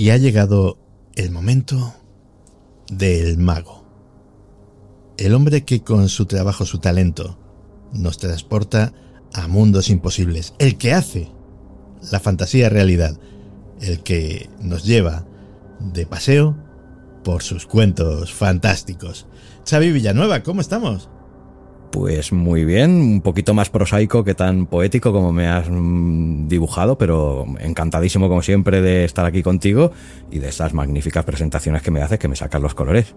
Y ha llegado el momento del mago. El hombre que con su trabajo, su talento, nos transporta a mundos imposibles. El que hace la fantasía realidad. El que nos lleva de paseo por sus cuentos fantásticos. Xavi Villanueva, ¿cómo estamos? Pues muy bien, un poquito más prosaico que tan poético como me has mm, dibujado, pero encantadísimo como siempre de estar aquí contigo y de estas magníficas presentaciones que me haces que me sacan los colores.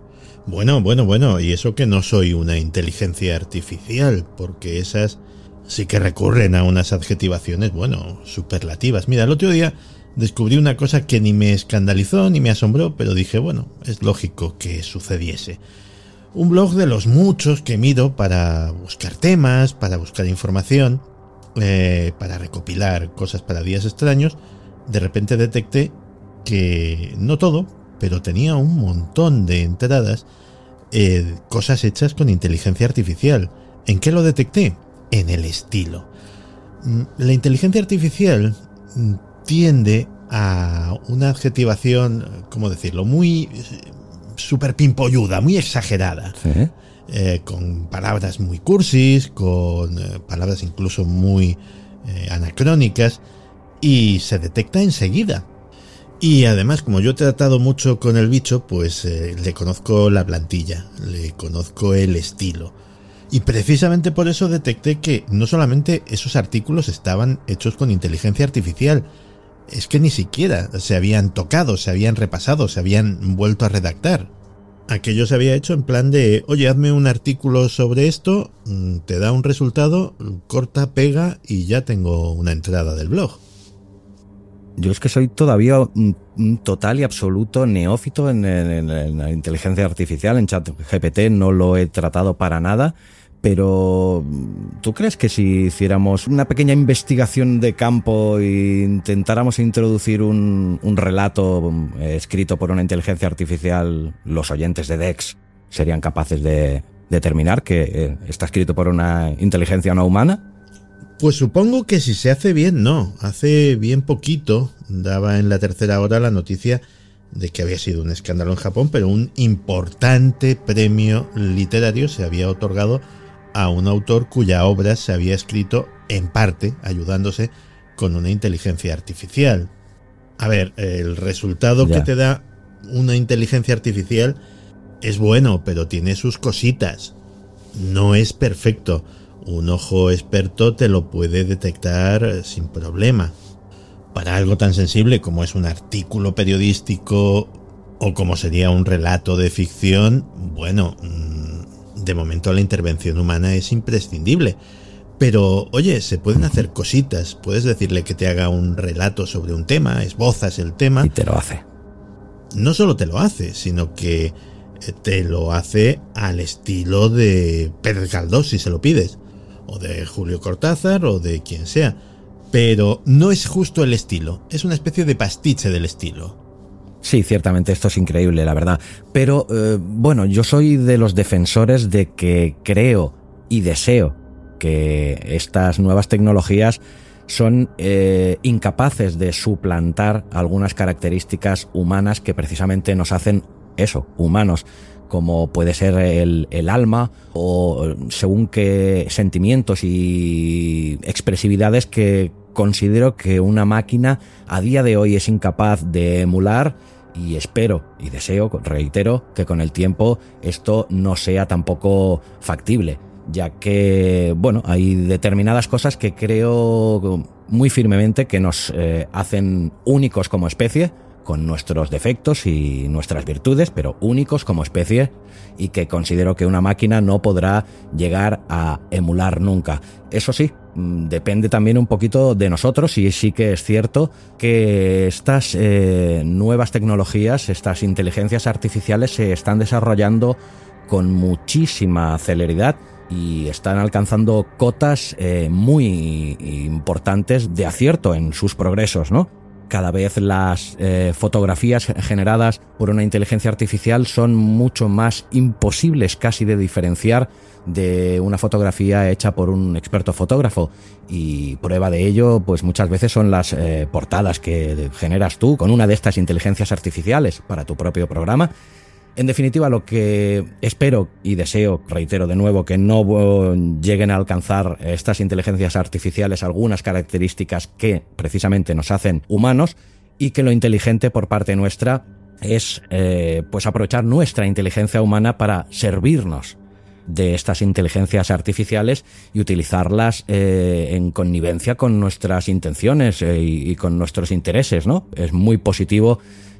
Bueno, bueno, bueno, y eso que no soy una inteligencia artificial, porque esas sí que recurren a unas adjetivaciones, bueno, superlativas. Mira, el otro día descubrí una cosa que ni me escandalizó ni me asombró, pero dije, bueno, es lógico que sucediese un blog de los muchos que mido para buscar temas, para buscar información, eh, para recopilar cosas para días extraños, de repente detecté que no todo, pero tenía un montón de entradas, eh, cosas hechas con inteligencia artificial. ¿En qué lo detecté? En el estilo. Mm, la inteligencia artificial mm, tiende a una adjetivación, ¿cómo decirlo?, muy súper pimpolluda, muy exagerada. Eh, con palabras muy cursis, con eh, palabras incluso muy eh, anacrónicas, y se detecta enseguida. Y además, como yo he tratado mucho con el bicho, pues le conozco la plantilla, le conozco el estilo. Y precisamente por eso detecté que no solamente esos artículos estaban hechos con inteligencia artificial, es que ni siquiera se habían tocado, se habían repasado, se habían vuelto a redactar. Aquello se había hecho en plan de, oye, hazme un artículo sobre esto, mm, te da un resultado, corta, pega y ya tengo una entrada del blog. Yo es que soy todavía un, total y absoluto neófito en, la inteligencia artificial, en chat GPT no lo he tratado para nada pero ¿tú crees que si hiciéramos una pequeña investigación de campo e intentáramos introducir un, relato eh, escrito por una inteligencia artificial, los oyentes de Dex serían capaces de determinar que eh, está escrito por una inteligencia no humana? Pues supongo que si se hace bien, no. Hace bien poquito daba en la tercera hora la noticia de que había sido un escándalo en Japón, pero un importante premio literario se había otorgado a un autor cuya obra se había escrito en parte ayudándose con una inteligencia artificial. A ver, el resultado que te da una inteligencia artificial es bueno, pero tiene sus cositas. No es perfecto. Un ojo experto te lo puede detectar sin problema. Para algo tan sensible como es un artículo periodístico o como sería un relato de ficción, bueno, de momento la intervención humana es imprescindible. Pero, oye, se pueden hacer cositas. Puedes decirle que te haga un relato sobre un tema, esbozas el tema. Y te lo hace. No solo te lo hace, sino que eh, te lo hace al estilo de Pedro Galdós, si se lo pides. O de Julio Cortázar, o de quien sea. Pero no es justo el estilo. Es una especie de pastiche del estilo. Sí, ciertamente esto es increíble, la verdad. Pero eh, bueno, yo soy de los defensores de que creo y deseo que estas nuevas tecnologías son eh, incapaces de suplantar algunas características humanas que precisamente nos hacen eso, humanos, como puede ser el, el alma o según qué sentimientos y expresividades que considero que una máquina a día de hoy es incapaz de emular y espero y deseo, reitero, que con el tiempo esto no sea tampoco factible, ya que, bueno, hay determinadas cosas que creo muy firmemente que nos eh, hacen únicos como especie, con nuestros defectos y nuestras virtudes, pero únicos como especie y que considero que una máquina no podrá llegar a emular nunca. Eso sí, mm, depende también un poquito de nosotros y sí que es cierto que estas eh, nuevas tecnologías, estas inteligencias artificiales se están desarrollando con muchísima celeridad y están alcanzando cotas eh, muy importantes de acierto en sus progresos, ¿no? Cada vez las eh, fotografías generadas por una inteligencia artificial son mucho más imposibles casi de diferenciar de una fotografía hecha por un experto fotógrafo. Y prueba de ello pues muchas veces son las eh, portadas que generas tú con una de estas inteligencias artificiales para tu propio programa en definitiva, lo que espero y deseo, reitero de nuevo, que no lleguen a alcanzar estas inteligencias artificiales algunas características que precisamente nos hacen humanos y que lo inteligente por parte nuestra es eh, pues aprovechar nuestra inteligencia humana para servirnos de estas inteligencias artificiales y utilizarlas eh, en connivencia con nuestras intenciones eh, y, y, con nuestros intereses, ¿no? Es muy positivo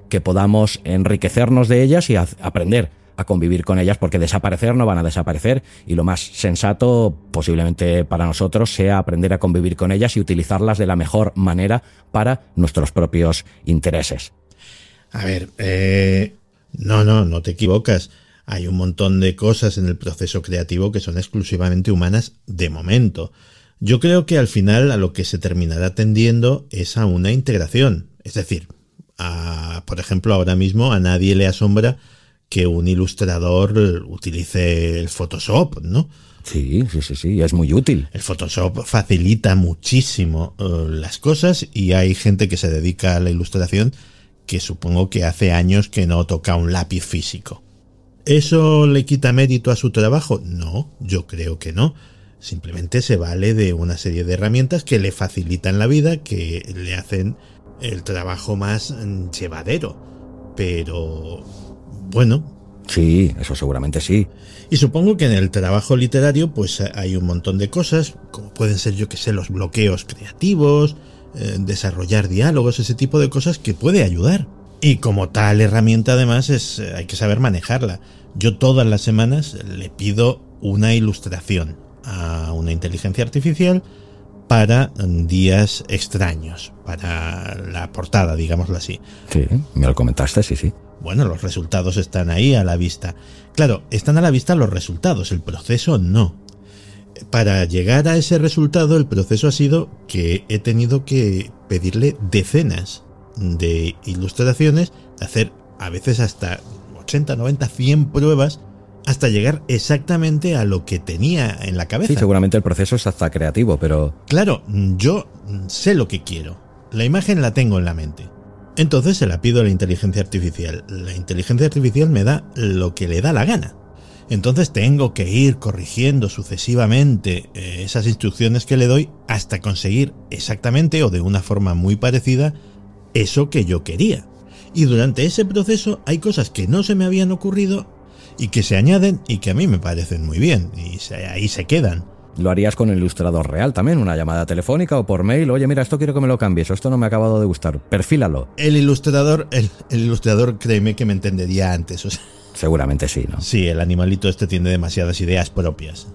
que podamos enriquecernos de ellas y aprender a convivir con ellas porque desaparecer no van a desaparecer y lo más sensato posiblemente para nosotros sea aprender a convivir con ellas y utilizarlas de la mejor manera para nuestros propios intereses. A ver, eh, no, no, no te equivocas. Hay un montón de cosas en el proceso creativo que son exclusivamente humanas de momento. Yo creo que al final a lo que se terminará tendiendo es a una integración. Es decir, por ejemplo, ahora mismo a nadie le asombra que un ilustrador utilice el Photoshop, ¿no? Sí, sí, sí, sí, es muy útil. El Photoshop facilita muchísimo uh, las cosas y hay gente que se dedica a la ilustración que supongo que hace años que no toca un lápiz físico. ¿Eso le quita mérito a su trabajo? No, yo creo que no. Simplemente se vale de una serie de herramientas que le facilitan la vida, que le hacen el trabajo más mm, llevadero. Pero bueno. Sí, eso seguramente sí. Y supongo que en el trabajo literario pues hay un montón de cosas, como pueden ser yo que sé, los bloqueos creativos, eh, desarrollar diálogos, ese tipo de cosas que puede ayudar. Y como tal herramienta además es, eh, hay que saber manejarla. Yo todas las semanas le pido una ilustración a una inteligencia artificial para días extraños, para la portada, digámoslo así. Sí, me lo comentaste, sí, sí. Bueno, los resultados están ahí a la vista. Claro, están a la vista los resultados, el proceso no. Para llegar a ese resultado, el proceso ha sido que he tenido que pedirle decenas de ilustraciones, hacer a veces hasta 80, 90, 100 pruebas hasta llegar exactamente a lo que tenía en la cabeza. Sí, seguramente el proceso es hasta creativo, pero... Claro, yo sé lo que quiero. La imagen la tengo en la mente. Entonces se la pido a la inteligencia artificial. La inteligencia artificial me da lo que le da la gana. Entonces tengo que ir corrigiendo sucesivamente eh, esas instrucciones que le doy hasta conseguir exactamente o de una forma muy parecida eso que yo quería. Y durante ese proceso hay cosas que no se me habían ocurrido y que se añaden y que a mí me parecen muy bien y ahí se quedan. Lo harías con el ilustrador real también, una llamada telefónica o por mail. Oye, mira, esto quiero que me lo cambies, o esto no me ha acabado de gustar. Perfílalo. El ilustrador, el, ilustrador, créeme que me entendería antes. Seguramente sí, ¿no? Sí, el animalito este tiene demasiadas ideas propias.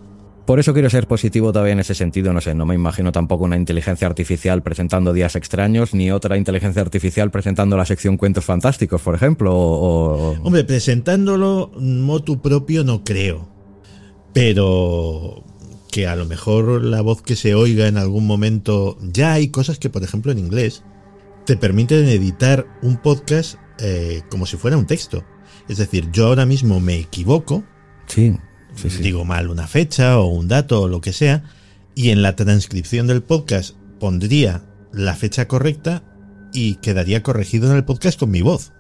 Por eso quiero ser positivo todavía en ese sentido, no sé, no me imagino tampoco una inteligencia artificial presentando días extraños, ni otra inteligencia artificial presentando la sección cuentos fantásticos, por ejemplo. O... Hombre, presentándolo motu propio no creo. Pero que a lo mejor la voz que se oiga en algún momento, ya hay cosas que, por ejemplo, en inglés, te permiten editar un podcast eh, como si fuera un texto. Es decir, yo ahora mismo me equivoco. Sí digo mal una fecha o un dato o lo que sea, y en la transcripción del podcast pondría la fecha correcta y quedaría corregido en el podcast con mi voz.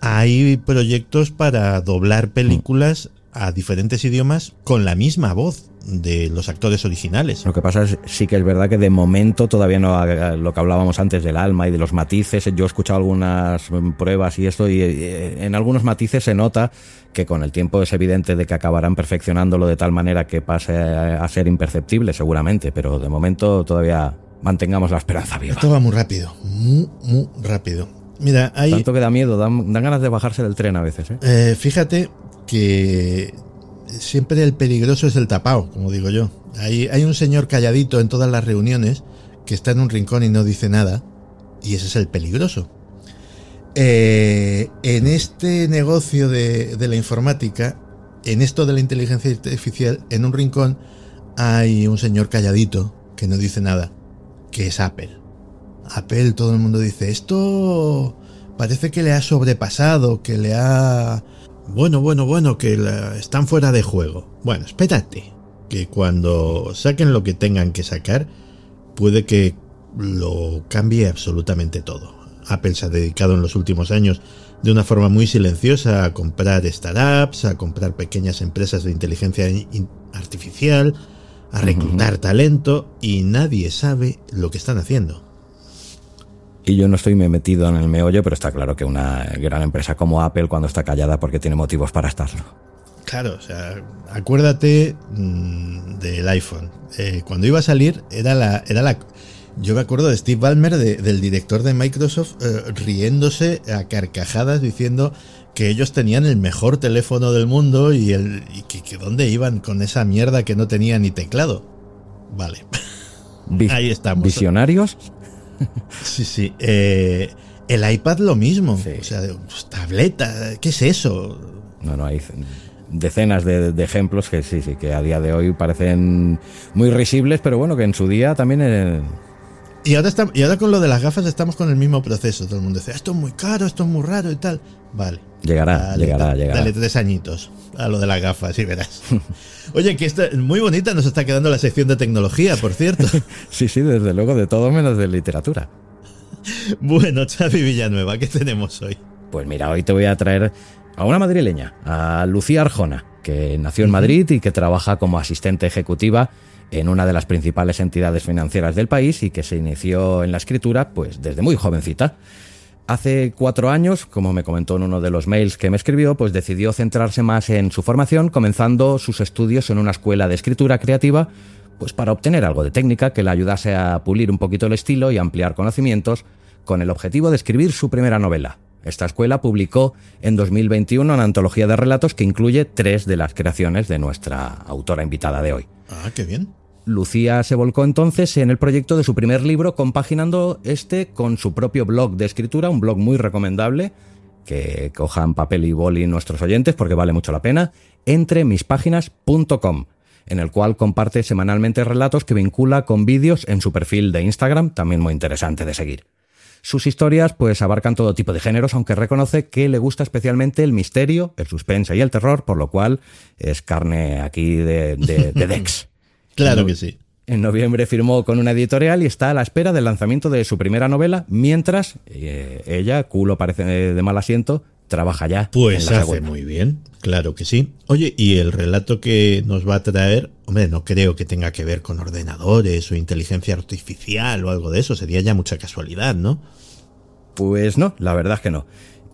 Hay proyectos para doblar películas a diferentes idiomas con la misma voz de los actores originales. Lo que pasa es sí que es verdad que de momento todavía no lo que hablábamos antes del alma y de los matices. Yo he escuchado algunas pruebas y esto y eh, en algunos matices se nota que con el tiempo es evidente de que acabarán perfeccionándolo de tal manera que pase a ser imperceptible seguramente, pero de momento todavía mantengamos la esperanza viva. Esto va muy rápido, muy muy rápido. Mira, hay... Tanto que da miedo, dan, ganas de bajarse del tren a veces. ¿eh? Eh, fíjate que siempre el peligroso es el tapao, como digo yo. Hay, hay un señor calladito en todas las reuniones que está en un rincón y no dice nada, y ese es el peligroso. Eh, en este negocio de, de la informática, en esto de la inteligencia artificial, en un rincón hay un señor calladito que no dice nada, que es Apple. Apple, todo el mundo dice, esto parece que le ha sobrepasado, que le ha... Bueno, bueno, bueno, que están fuera de juego. Bueno, espérate, que cuando saquen lo que tengan que sacar, puede que lo cambie absolutamente todo. Apple se ha dedicado en los últimos años de una forma muy silenciosa a comprar startups, a comprar pequeñas empresas de inteligencia artificial, a reclutar talento y nadie sabe lo que están haciendo. Y yo no estoy metido en el meollo, pero está claro que una gran empresa como Apple cuando está callada porque tiene motivos para estarlo. Claro, o sea, acuérdate mm, del iPhone. Eh, cuando iba a salir era la, era la, yo me acuerdo de Steve Ballmer, del director de Microsoft, eh, riéndose a carcajadas diciendo que ellos tenían el mejor teléfono del mundo y, el, que, dónde iban con esa mierda que no tenía ni teclado. Vale. Ahí estamos. ¿Visionarios? sí, sí. Eh, el iPad lo mismo. O sea, tableta, ¿qué es eso? No, no, hay decenas de, ejemplos que sí, sí, que a día de hoy parecen muy risibles, pero bueno, que en su día también... Eh, y ahora, está, y ahora con lo de las gafas estamos con el mismo proceso. Todo el mundo dice, esto es muy caro, esto es muy raro y tal. Vale. Llegará, llegará, llegará. Dale tres añitos a lo de las gafas y verás. Oye, que esta, muy bonita nos está quedando la sección de tecnología, por cierto. sí, sí, desde luego, de todo menos de literatura. bueno, Xavi Villanueva, ¿qué tenemos hoy? Pues mira, hoy te voy a traer a una madrileña, a Lucía Arjona, que nació en Madrid y que trabaja como asistente ejecutiva en una de las principales entidades financieras del país y que se inició en la escritura pues desde muy jovencita. Hace cuatro años, como me comentó en uno de los mails que me escribió, pues decidió centrarse más en su formación, comenzando sus estudios en una escuela de escritura creativa, pues para obtener algo de técnica que le ayudase a pulir un poquito el estilo y ampliar conocimientos, con el objetivo de escribir su primera novela. Esta escuela publicó en 2021 una antología de relatos que incluye tres de las creaciones de nuestra autora invitada de hoy. Ah, qué bien. Lucía se volcó entonces en el proyecto de su primer libro, compaginando este con su propio blog de escritura, un blog muy recomendable, que cojan papel y boli nuestros oyentes porque vale mucho la pena, entremispáginas.com, en el cual comparte semanalmente relatos que vincula con vídeos en su perfil de Instagram, también muy interesante de seguir. Sus historias pues abarcan todo tipo de géneros, aunque reconoce que le gusta especialmente el misterio, el suspense y el terror, por lo cual es carne aquí de, de Dex. Claro que sí. En noviembre firmó con una editorial y está a la espera del lanzamiento de su primera novela, mientras eh, ella, culo parece de mal asiento, trabaja ya. Pues hace muy bien, claro que sí. Oye, y el relato que nos va a traer, hombre, no creo que tenga que ver con ordenadores o inteligencia artificial o algo de eso, sería ya mucha casualidad, ¿no? Pues no, la verdad es que no.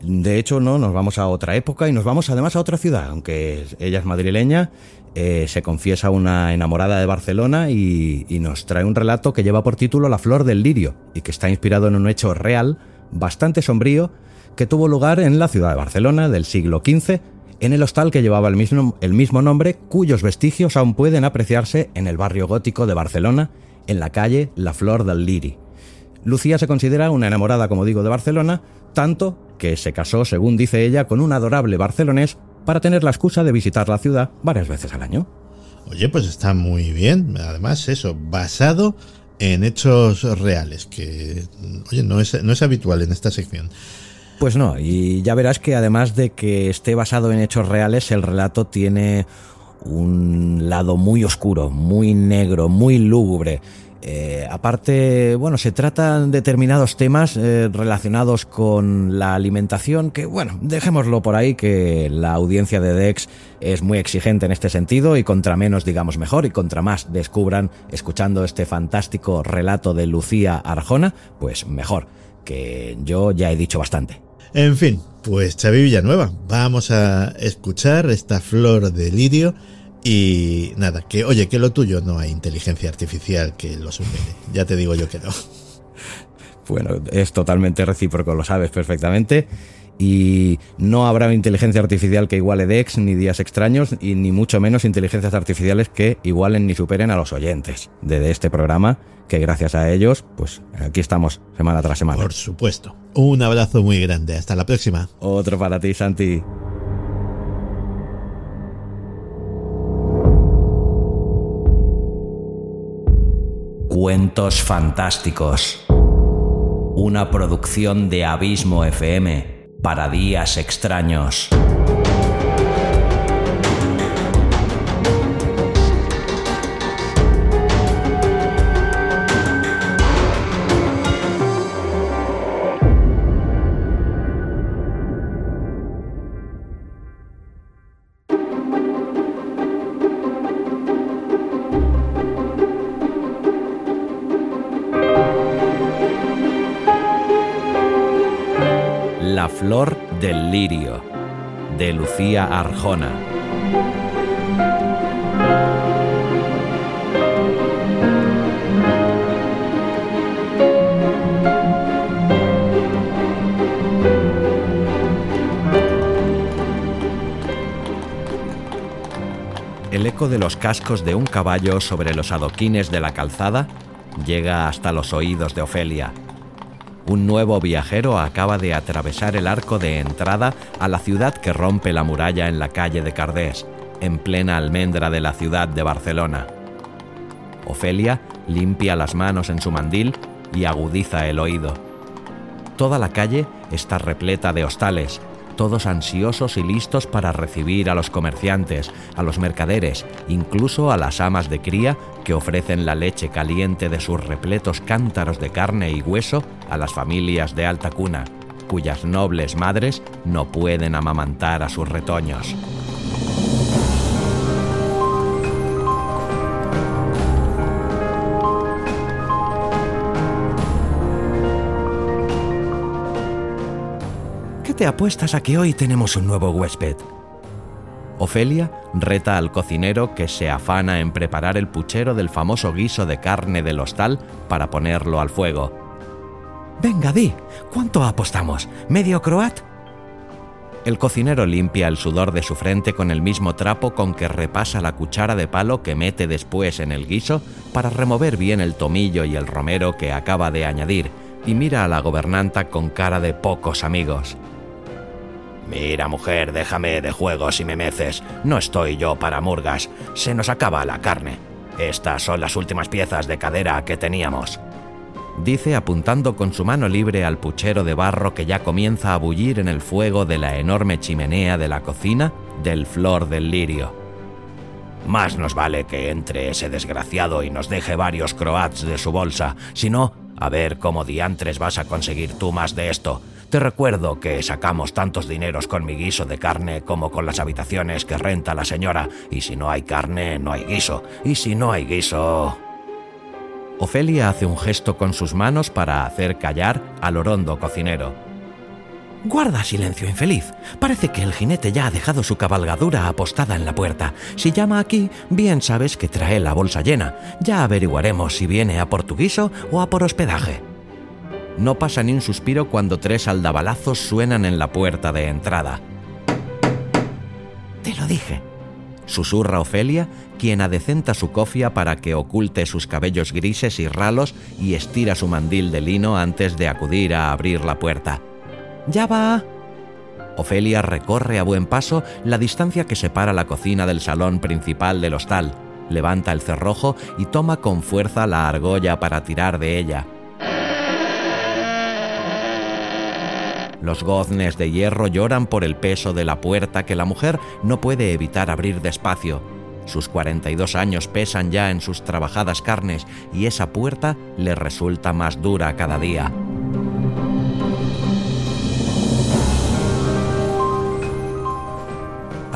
De hecho, no, nos vamos a otra época y nos vamos además a otra ciudad, aunque ella es madrileña eh, se confiesa una enamorada de Barcelona y, nos trae un relato que lleva por título La flor del lirio y que está inspirado en un hecho real, bastante sombrío, que tuvo lugar en la ciudad de Barcelona del siglo XV, en el hostal que llevaba el mismo, el mismo nombre, cuyos vestigios aún pueden apreciarse en el barrio gótico de Barcelona, en la calle La Flor del Liri. Lucía se considera una enamorada, como digo, de Barcelona, tanto que se casó, según dice ella, con un adorable barcelonés para tener la excusa de visitar la ciudad varias veces al año. Oye, pues está muy bien. Además, eso, basado en hechos reales, que, oye, no es, no es habitual en esta sección. Pues no, y ya verás que además de que esté basado en hechos reales, el relato tiene un lado muy oscuro, muy negro, muy lúgubre. Eh, aparte, bueno, se tratan determinados temas eh, relacionados con la alimentación, que bueno, dejémoslo por ahí, que la audiencia de Dex es muy exigente en este sentido y contra menos digamos mejor y contra más descubran escuchando este fantástico relato de Lucía Arjona, pues mejor, que yo ya he dicho bastante. En fin, pues Xavi Villanueva, vamos a escuchar esta flor de lirio y nada, que oye, que lo tuyo no hay inteligencia artificial que lo supere. Ya te digo yo que no. Bueno, es totalmente recíproco, lo sabes perfectamente. Y no habrá inteligencia artificial que iguale Dex ni días extraños, y ni mucho menos inteligencias artificiales que igualen ni superen a los oyentes de este programa, que gracias a ellos, pues aquí estamos semana tras semana. Por supuesto. Un abrazo muy grande. Hasta la próxima. Otro para ti, Santi. Cuentos fantásticos. Una producción de Abismo FM para días extraños. Flor del lirio, de Lucía Arjona. El eco de los cascos de un caballo sobre los adoquines de la calzada llega hasta los oídos de Ofelia. Un nuevo viajero acaba de atravesar el arco de entrada a la ciudad que rompe la muralla en la calle de Cardés, en plena almendra de la ciudad de Barcelona. Ofelia limpia las manos en su mandil y agudiza el oído. Toda la calle está repleta de hostales, todos ansiosos y listos para recibir a los comerciantes, a los mercaderes, incluso a las amas de cría que ofrecen la leche caliente de sus repletos cántaros de carne y hueso a las familias de alta cuna, cuyas nobles madres no pueden amamantar a sus retoños. Te apuestas a que hoy tenemos un nuevo huésped? Ofelia reta al cocinero que se afana en preparar el puchero del famoso guiso de carne del hostal para ponerlo al fuego. Venga, di, ¿cuánto apostamos? ¿Medio croat? El cocinero limpia el sudor de su frente con el mismo trapo con que repasa la cuchara de palo que mete después en el guiso para remover bien el tomillo y el romero que acaba de añadir y mira a la gobernanta con cara de pocos amigos. Mira, mujer, déjame de juegos y me meces. No estoy yo para murgas. Se nos acaba la carne. Estas son las últimas piezas de cadera que teníamos. Dice apuntando con su mano libre al puchero de barro que ya comienza a bullir en el fuego de la enorme chimenea de la cocina del flor del lirio. Más nos vale que entre ese desgraciado y nos deje varios croats de su bolsa, si no, a ver cómo diantres vas a conseguir tú más de esto. Recuerdo que sacamos tantos dineros con mi guiso de carne como con las habitaciones que renta la señora, y si no hay carne, no hay guiso, y si no hay guiso... Ofelia hace un gesto con sus manos para hacer callar al orondo cocinero. Guarda silencio, infeliz. Parece que el jinete ya ha dejado su cabalgadura apostada en la puerta. Si llama aquí, bien sabes que trae la bolsa llena. Ya averiguaremos si viene a por tu guiso o a por hospedaje. No pasa ni un suspiro cuando tres aldabalazos suenan en la puerta de entrada. Te lo dije, susurra Ofelia, quien adecenta su cofia para que oculte sus cabellos grises y ralos y estira su mandil de lino antes de acudir a abrir la puerta. ¡Ya va! Ofelia recorre a buen paso la distancia que separa la cocina del salón principal del hostal, levanta el cerrojo y toma con fuerza la argolla para tirar de ella. Los goznes de hierro lloran por el peso de la puerta que la mujer no puede evitar abrir despacio. Sus 42 años pesan ya en sus trabajadas carnes y esa puerta le resulta más dura cada día.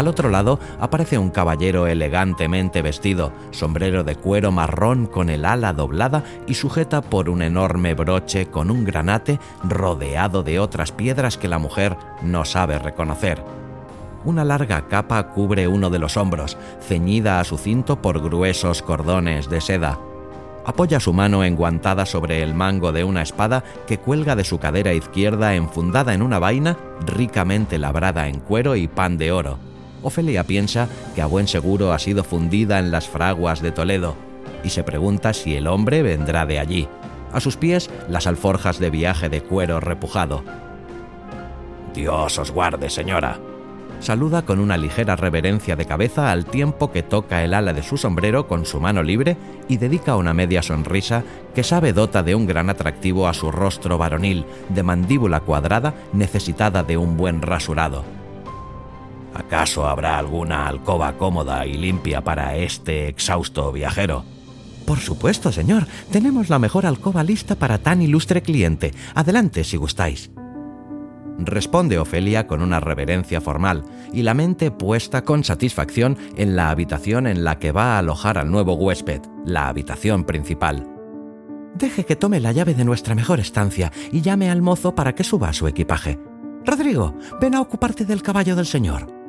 Al otro lado aparece un caballero elegantemente vestido, sombrero de cuero marrón con el ala doblada y sujeta por un enorme broche con un granate rodeado de otras piedras que la mujer no sabe reconocer. Una larga capa cubre uno de los hombros, ceñida a su cinto por gruesos cordones de seda. Apoya su mano enguantada sobre el mango de una espada que cuelga de su cadera izquierda enfundada en una vaina ricamente labrada en cuero y pan de oro. Ofelia piensa que a buen seguro ha sido fundida en las fraguas de Toledo y se pregunta si el hombre vendrá de allí. A sus pies, las alforjas de viaje de cuero repujado. Dios os guarde, señora. Saluda con una ligera reverencia de cabeza al tiempo que toca el ala de su sombrero con su mano libre y dedica una media sonrisa que sabe dota de un gran atractivo a su rostro varonil, de mandíbula cuadrada necesitada de un buen rasurado. ¿Acaso habrá alguna alcoba cómoda y limpia para este exhausto viajero? Por supuesto, señor. Tenemos la mejor alcoba lista para tan ilustre cliente. Adelante, si gustáis. Responde Ofelia con una reverencia formal y la mente puesta con satisfacción en la habitación en la que va a alojar al nuevo huésped, la habitación principal. Deje que tome la llave de nuestra mejor estancia y llame al mozo para que suba su equipaje. Rodrigo, ven a ocuparte del caballo del señor.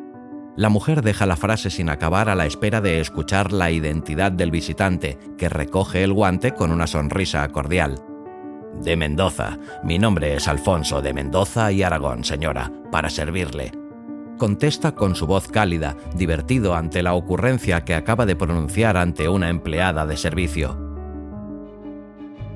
La mujer deja la frase sin acabar a la espera de escuchar la identidad del visitante, que recoge el guante con una sonrisa cordial. De Mendoza. Mi nombre es Alfonso de Mendoza y Aragón, señora, para servirle. Contesta con su voz cálida, divertido ante la ocurrencia que acaba de pronunciar ante una empleada de servicio.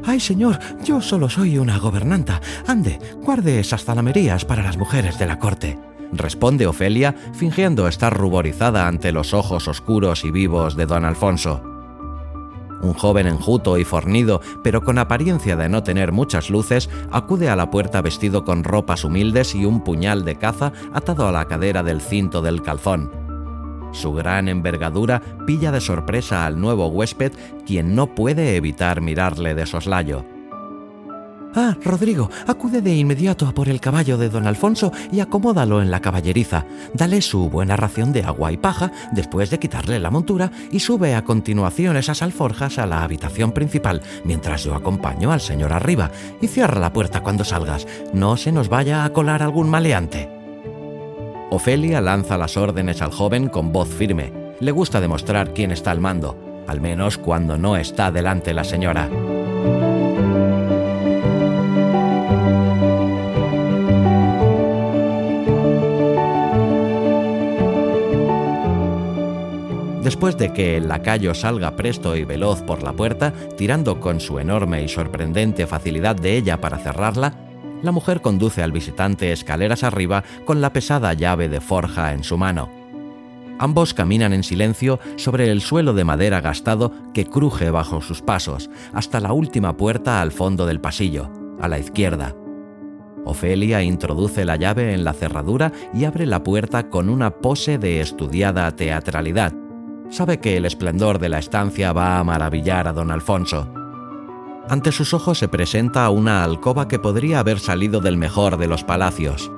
Ay, señor, yo solo soy una gobernanta. Ande, guarde esas zalamerías para las mujeres de la corte responde Ofelia, fingiendo estar ruborizada ante los ojos oscuros y vivos de don Alfonso. Un joven enjuto y fornido, pero con apariencia de no tener muchas luces, acude a la puerta vestido con ropas humildes y un puñal de caza atado a la cadera del cinto del calzón. Su gran envergadura pilla de sorpresa al nuevo huésped, quien no puede evitar mirarle de soslayo. Ah, Rodrigo, acude de inmediato a por el caballo de don Alfonso y acomódalo en la caballeriza. Dale su buena ración de agua y paja después de quitarle la montura y sube a continuación esas alforjas a la habitación principal mientras yo acompaño al señor arriba y cierra la puerta cuando salgas. No se nos vaya a colar algún maleante. Ofelia lanza las órdenes al joven con voz firme. Le gusta demostrar quién está al mando, al menos cuando no está delante la señora. Después de que el lacayo salga presto y veloz por la puerta, tirando con su enorme y sorprendente facilidad de ella para cerrarla, la mujer conduce al visitante escaleras arriba con la pesada llave de forja en su mano. Ambos caminan en silencio sobre el suelo de madera gastado que cruje bajo sus pasos, hasta la última puerta al fondo del pasillo, a la izquierda. Ofelia introduce la llave en la cerradura y abre la puerta con una pose de estudiada teatralidad, sabe que el esplendor de la estancia va a maravillar a don Alfonso. Ante sus ojos se presenta una alcoba que podría haber salido del mejor de los palacios.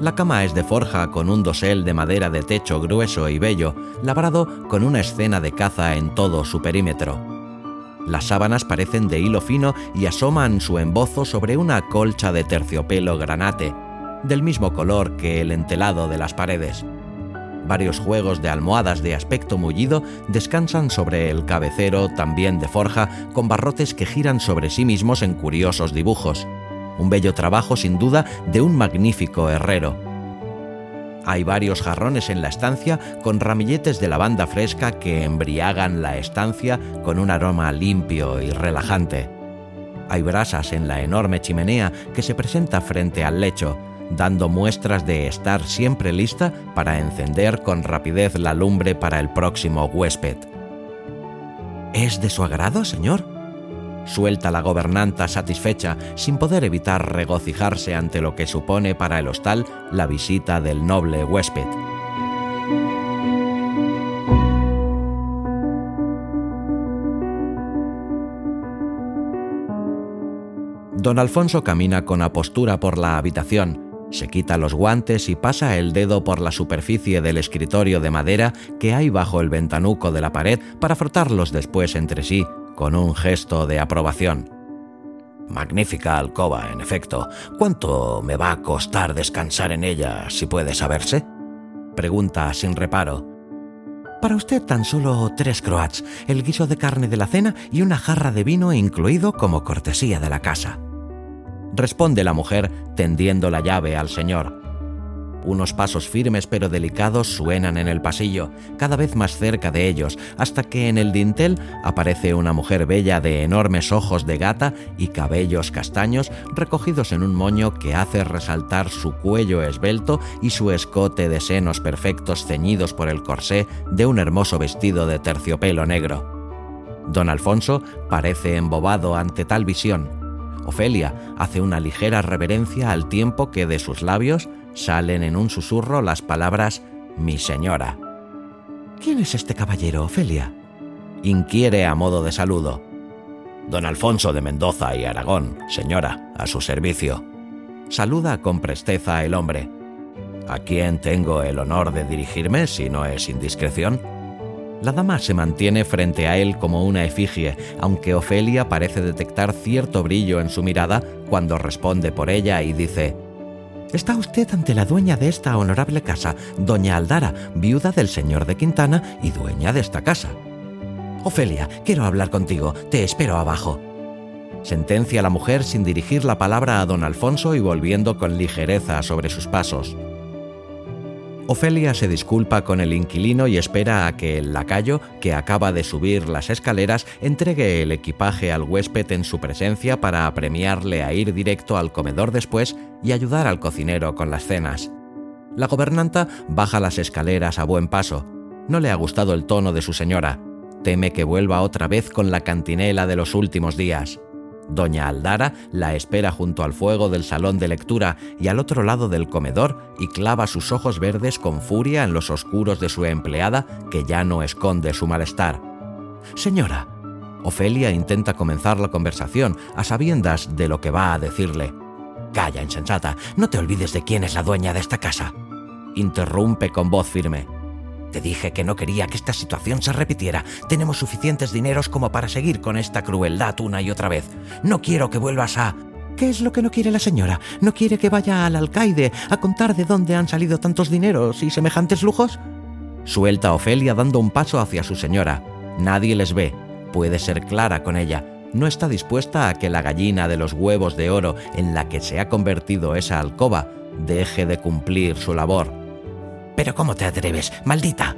La cama es de forja con un dosel de madera de techo grueso y bello, labrado con una escena de caza en todo su perímetro. Las sábanas parecen de hilo fino y asoman su embozo sobre una colcha de terciopelo granate, del mismo color que el entelado de las paredes. Varios juegos de almohadas de aspecto mullido descansan sobre el cabecero, también de forja, con barrotes que giran sobre sí mismos en curiosos dibujos. Un bello trabajo sin duda de un magnífico herrero. Hay varios jarrones en la estancia con ramilletes de lavanda fresca que embriagan la estancia con un aroma limpio y relajante. Hay brasas en la enorme chimenea que se presenta frente al lecho, dando muestras de estar siempre lista para encender con rapidez la lumbre para el próximo huésped. ¿Es de su agrado, señor? Suelta la gobernanta satisfecha, sin poder evitar regocijarse ante lo que supone para el hostal la visita del noble huésped. Don Alfonso camina con apostura por la habitación, se quita los guantes y pasa el dedo por la superficie del escritorio de madera que hay bajo el ventanuco de la pared para frotarlos después entre sí con un gesto de aprobación. Magnífica alcoba, en efecto. ¿Cuánto me va a costar descansar en ella, si puede saberse? Pregunta sin reparo. Para usted tan solo tres croats, el guiso de carne de la cena y una jarra de vino incluido como cortesía de la casa. Responde la mujer tendiendo la llave al señor. Unos pasos firmes pero delicados suenan en el pasillo, cada vez más cerca de ellos, hasta que en el dintel aparece una mujer bella de enormes ojos de gata y cabellos castaños recogidos en un moño que hace resaltar su cuello esbelto y su escote de senos perfectos ceñidos por el corsé de un hermoso vestido de terciopelo negro. Don Alfonso parece embobado ante tal visión. Ofelia hace una ligera reverencia al tiempo que de sus labios Salen en un susurro las palabras mi señora. ¿Quién es este caballero, Ofelia? Inquiere a modo de saludo. Don Alfonso de Mendoza y Aragón, señora, a su servicio. Saluda con presteza el hombre. ¿A quién tengo el honor de dirigirme si no es indiscreción? La dama se mantiene frente a él como una efigie, aunque Ofelia parece detectar cierto brillo en su mirada cuando responde por ella y dice, Está usted ante la dueña de esta honorable casa, doña Aldara, viuda del señor de Quintana y dueña de esta casa. Ofelia, quiero hablar contigo, te espero abajo. Sentencia la mujer sin dirigir la palabra a don Alfonso y volviendo con ligereza sobre sus pasos. Ofelia se disculpa con el inquilino y espera a que el lacayo, que acaba de subir las escaleras, entregue el equipaje al huésped en su presencia para apremiarle a ir directo al comedor después y ayudar al cocinero con las cenas. La gobernanta baja las escaleras a buen paso. No le ha gustado el tono de su señora. Teme que vuelva otra vez con la cantinela de los últimos días. Doña Aldara la espera junto al fuego del salón de lectura y al otro lado del comedor y clava sus ojos verdes con furia en los oscuros de su empleada que ya no esconde su malestar. Señora, Ofelia intenta comenzar la conversación a sabiendas de lo que va a decirle. Calla, insensata, no te olvides de quién es la dueña de esta casa. Interrumpe con voz firme. Te dije que no quería que esta situación se repitiera. Tenemos suficientes dineros como para seguir con esta crueldad una y otra vez. No quiero que vuelvas a... ¿Qué es lo que no quiere la señora? ¿No quiere que vaya al alcaide a contar de dónde han salido tantos dineros y semejantes lujos? Suelta Ofelia dando un paso hacia su señora. Nadie les ve. Puede ser clara con ella. No está dispuesta a que la gallina de los huevos de oro en la que se ha convertido esa alcoba deje de cumplir su labor. ¿Pero cómo te atreves, maldita?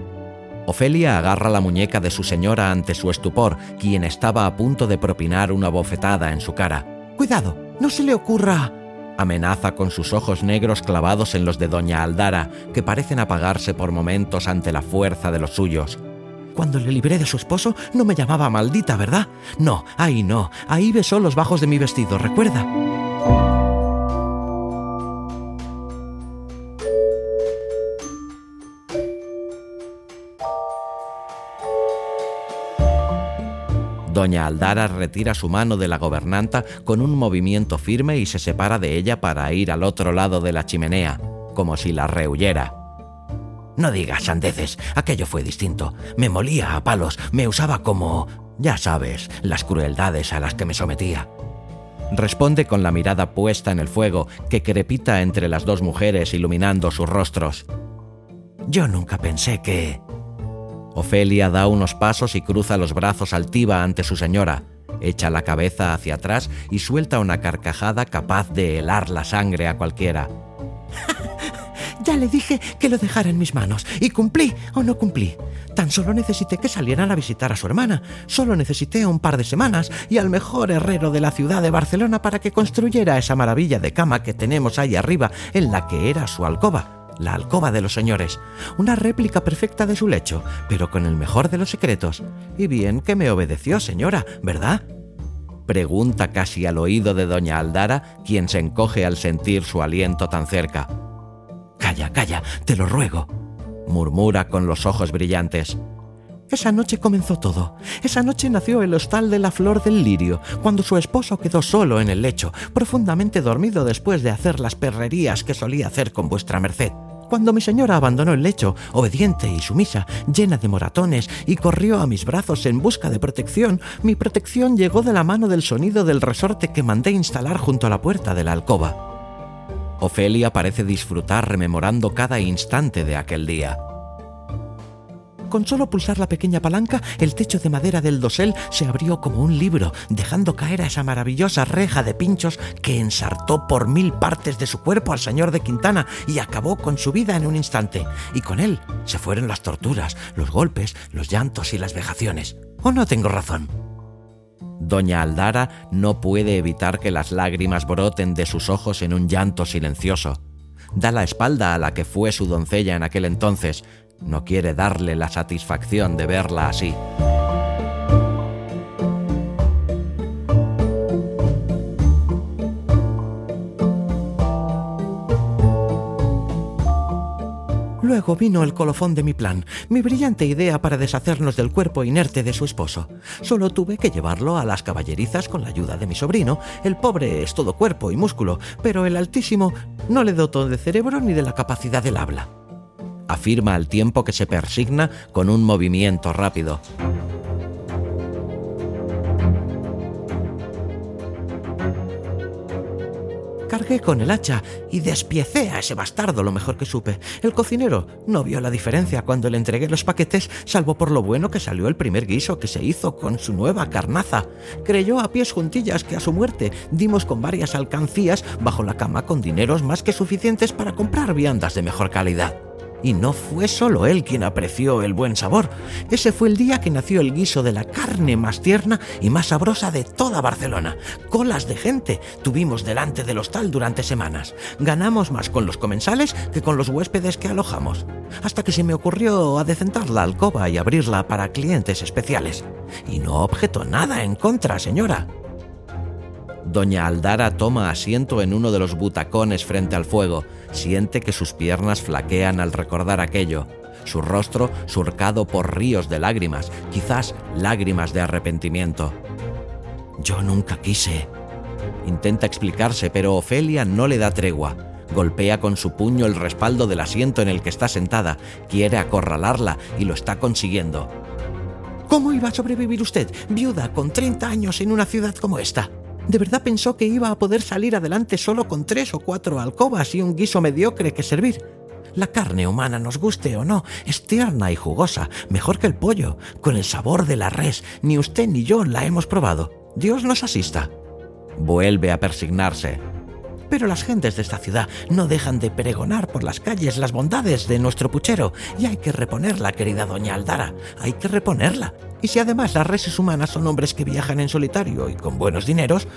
Ofelia agarra la muñeca de su señora ante su estupor, quien estaba a punto de propinar una bofetada en su cara. Cuidado, no se le ocurra. Amenaza con sus ojos negros clavados en los de doña Aldara, que parecen apagarse por momentos ante la fuerza de los suyos. Cuando le libré de su esposo, no me llamaba maldita, ¿verdad? No, ahí no, ahí besó los bajos de mi vestido, recuerda. Doña Aldara retira su mano de la gobernanta con un movimiento firme y se separa de ella para ir al otro lado de la chimenea, como si la rehuyera. No digas sandeces, aquello fue distinto. Me molía a palos, me usaba como... ya sabes, las crueldades a las que me sometía. Responde con la mirada puesta en el fuego que crepita entre las dos mujeres iluminando sus rostros. Yo nunca pensé que... Ofelia da unos pasos y cruza los brazos altiva ante su señora, echa la cabeza hacia atrás y suelta una carcajada capaz de helar la sangre a cualquiera. ya le dije que lo dejara en mis manos, y cumplí o no cumplí. Tan solo necesité que salieran a visitar a su hermana, solo necesité un par de semanas y al mejor herrero de la ciudad de Barcelona para que construyera esa maravilla de cama que tenemos ahí arriba, en la que era su alcoba la alcoba de los señores, una réplica perfecta de su lecho, pero con el mejor de los secretos. Y bien que me obedeció, señora, ¿verdad? Pregunta casi al oído de doña Aldara, quien se encoge al sentir su aliento tan cerca. Calla, calla, te lo ruego, murmura con los ojos brillantes. Esa noche comenzó todo. Esa noche nació el hostal de la flor del lirio, cuando su esposo quedó solo en el lecho, profundamente dormido después de hacer las perrerías que solía hacer con vuestra merced. Cuando mi señora abandonó el lecho, obediente y sumisa, llena de moratones, y corrió a mis brazos en busca de protección, mi protección llegó de la mano del sonido del resorte que mandé instalar junto a la puerta de la alcoba. Ofelia parece disfrutar rememorando cada instante de aquel día. Con solo pulsar la pequeña palanca, el techo de madera del dosel se abrió como un libro, dejando caer a esa maravillosa reja de pinchos que ensartó por mil partes de su cuerpo al señor de Quintana y acabó con su vida en un instante. Y con él se fueron las torturas, los golpes, los llantos y las vejaciones. ¿O no tengo razón? Doña Aldara no puede evitar que las lágrimas broten de sus ojos en un llanto silencioso. Da la espalda a la que fue su doncella en aquel entonces. No quiere darle la satisfacción de verla así. Luego vino el colofón de mi plan, mi brillante idea para deshacernos del cuerpo inerte de su esposo. Solo tuve que llevarlo a las caballerizas con la ayuda de mi sobrino. El pobre es todo cuerpo y músculo, pero el altísimo no le dotó de cerebro ni de la capacidad del habla. Afirma al tiempo que se persigna con un movimiento rápido. Cargué con el hacha y despiecé a ese bastardo lo mejor que supe. El cocinero no vio la diferencia cuando le entregué los paquetes, salvo por lo bueno que salió el primer guiso que se hizo con su nueva carnaza. Creyó a pies juntillas que a su muerte dimos con varias alcancías bajo la cama con dineros más que suficientes para comprar viandas de mejor calidad. Y no fue solo él quien apreció el buen sabor. Ese fue el día que nació el guiso de la carne más tierna y más sabrosa de toda Barcelona. Colas de gente tuvimos delante del hostal durante semanas. Ganamos más con los comensales que con los huéspedes que alojamos. Hasta que se me ocurrió adecentar la alcoba y abrirla para clientes especiales. Y no objeto nada en contra, señora. Doña Aldara toma asiento en uno de los butacones frente al fuego. Siente que sus piernas flaquean al recordar aquello. Su rostro surcado por ríos de lágrimas, quizás lágrimas de arrepentimiento. Yo nunca quise. Intenta explicarse, pero Ofelia no le da tregua. Golpea con su puño el respaldo del asiento en el que está sentada. Quiere acorralarla y lo está consiguiendo. ¿Cómo iba a sobrevivir usted, viuda, con 30 años en una ciudad como esta? ¿De verdad pensó que iba a poder salir adelante solo con tres o cuatro alcobas y un guiso mediocre que servir? La carne humana, nos guste o no, es tierna y jugosa, mejor que el pollo, con el sabor de la res. Ni usted ni yo la hemos probado. Dios nos asista. Vuelve a persignarse. Pero las gentes de esta ciudad no dejan de pregonar por las calles las bondades de nuestro puchero y hay que reponerla, querida doña Aldara, hay que reponerla. Y si además las reses humanas son hombres que viajan en solitario y con buenos dineros,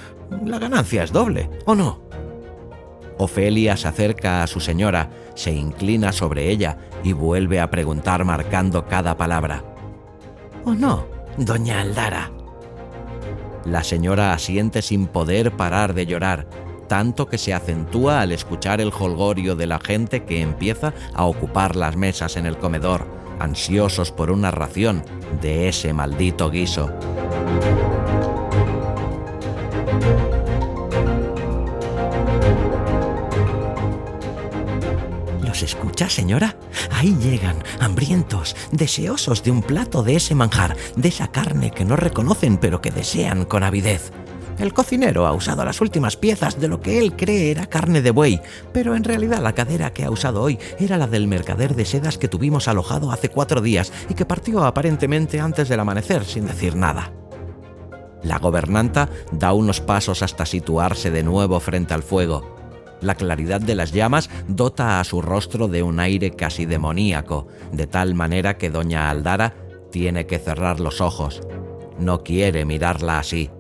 la ganancia es doble, ¿o no? Ofelia se acerca a su señora, se inclina sobre ella y vuelve a preguntar marcando cada palabra. ¿O no, doña Aldara? La señora asiente sin poder parar de llorar tanto que se acentúa al escuchar el holgorio de la gente que empieza a ocupar las mesas en el comedor, ansiosos por una ración de ese maldito guiso. ¿Los escucha, señora? Ahí llegan, hambrientos, deseosos de un plato de ese manjar, de esa carne que no reconocen pero que desean con avidez. El cocinero ha usado las últimas piezas de lo que él cree era carne de buey, pero en realidad la cadera que ha usado hoy era la del mercader de sedas que tuvimos alojado hace cuatro días y que partió aparentemente antes del amanecer sin decir nada. La gobernanta da unos pasos hasta situarse de nuevo frente al fuego. La claridad de las llamas dota a su rostro de un aire casi demoníaco, de tal manera que doña Aldara tiene que cerrar los ojos. No quiere mirarla así.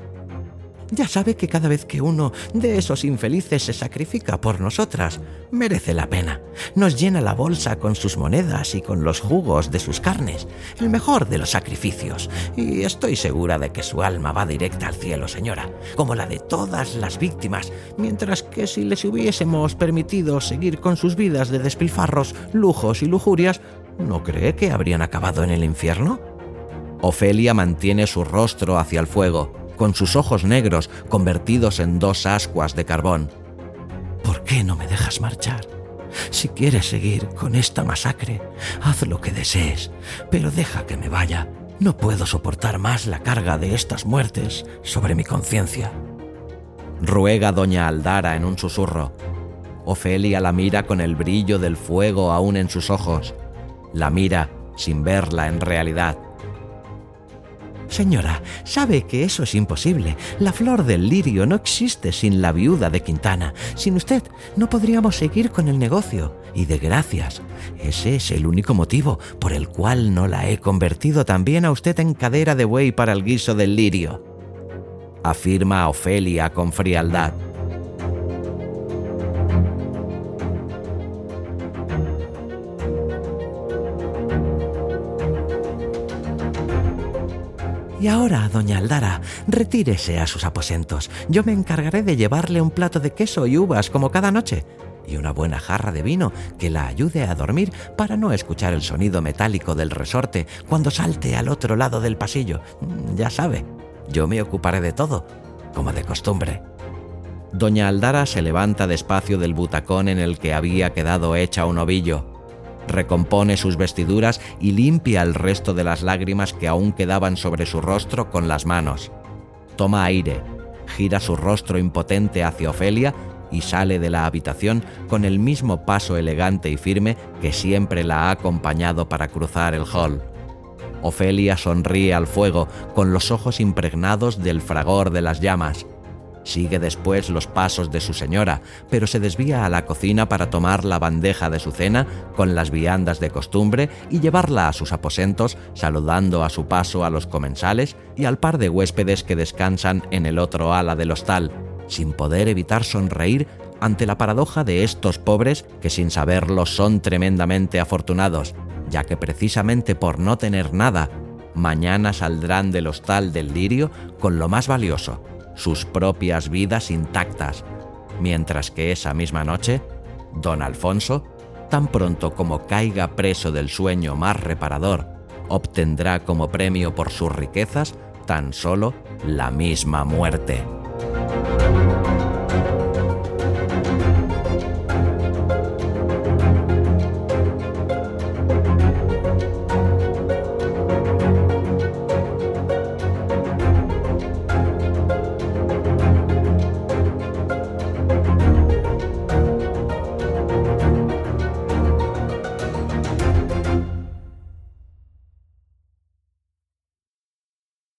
Ya sabe que cada vez que uno de esos infelices se sacrifica por nosotras, merece la pena. Nos llena la bolsa con sus monedas y con los jugos de sus carnes, el mejor de los sacrificios. Y estoy segura de que su alma va directa al cielo, señora, como la de todas las víctimas, mientras que si les hubiésemos permitido seguir con sus vidas de despilfarros, lujos y lujurias, ¿no cree que habrían acabado en el infierno? Ofelia mantiene su rostro hacia el fuego con sus ojos negros convertidos en dos ascuas de carbón. ¿Por qué no me dejas marchar? Si quieres seguir con esta masacre, haz lo que desees, pero deja que me vaya. No puedo soportar más la carga de estas muertes sobre mi conciencia. Ruega doña Aldara en un susurro. Ofelia la mira con el brillo del fuego aún en sus ojos. La mira sin verla en realidad. Señora, sabe que eso es imposible. La flor del lirio no existe sin la viuda de Quintana. Sin usted no podríamos seguir con el negocio. Y de gracias. Ese es el único motivo por el cual no la he convertido también a usted en cadera de buey para el guiso del lirio. Afirma Ofelia con frialdad. Y ahora, doña Aldara, retírese a sus aposentos. Yo me encargaré de llevarle un plato de queso y uvas como cada noche y una buena jarra de vino que la ayude a dormir para no escuchar el sonido metálico del resorte cuando salte al otro lado del pasillo. Mm, ya sabe, yo me ocuparé de todo, como de costumbre. Doña Aldara se levanta despacio del butacón en el que había quedado hecha un ovillo recompone sus vestiduras y limpia el resto de las lágrimas que aún quedaban sobre su rostro con las manos. Toma aire, gira su rostro impotente hacia Ofelia y sale de la habitación con el mismo paso elegante y firme que siempre la ha acompañado para cruzar el hall. Ofelia sonríe al fuego con los ojos impregnados del fragor de las llamas. Sigue después los pasos de su señora, pero se desvía a la cocina para tomar la bandeja de su cena con las viandas de costumbre y llevarla a sus aposentos, saludando a su paso a los comensales y al par de huéspedes que descansan en el otro ala del hostal, sin poder evitar sonreír ante la paradoja de estos pobres que sin saberlo son tremendamente afortunados, ya que precisamente por no tener nada, mañana saldrán del hostal del lirio con lo más valioso, sus propias vidas intactas, mientras que esa misma noche, don Alfonso, tan pronto como caiga preso del sueño más reparador, obtendrá como premio por sus riquezas tan solo la misma muerte.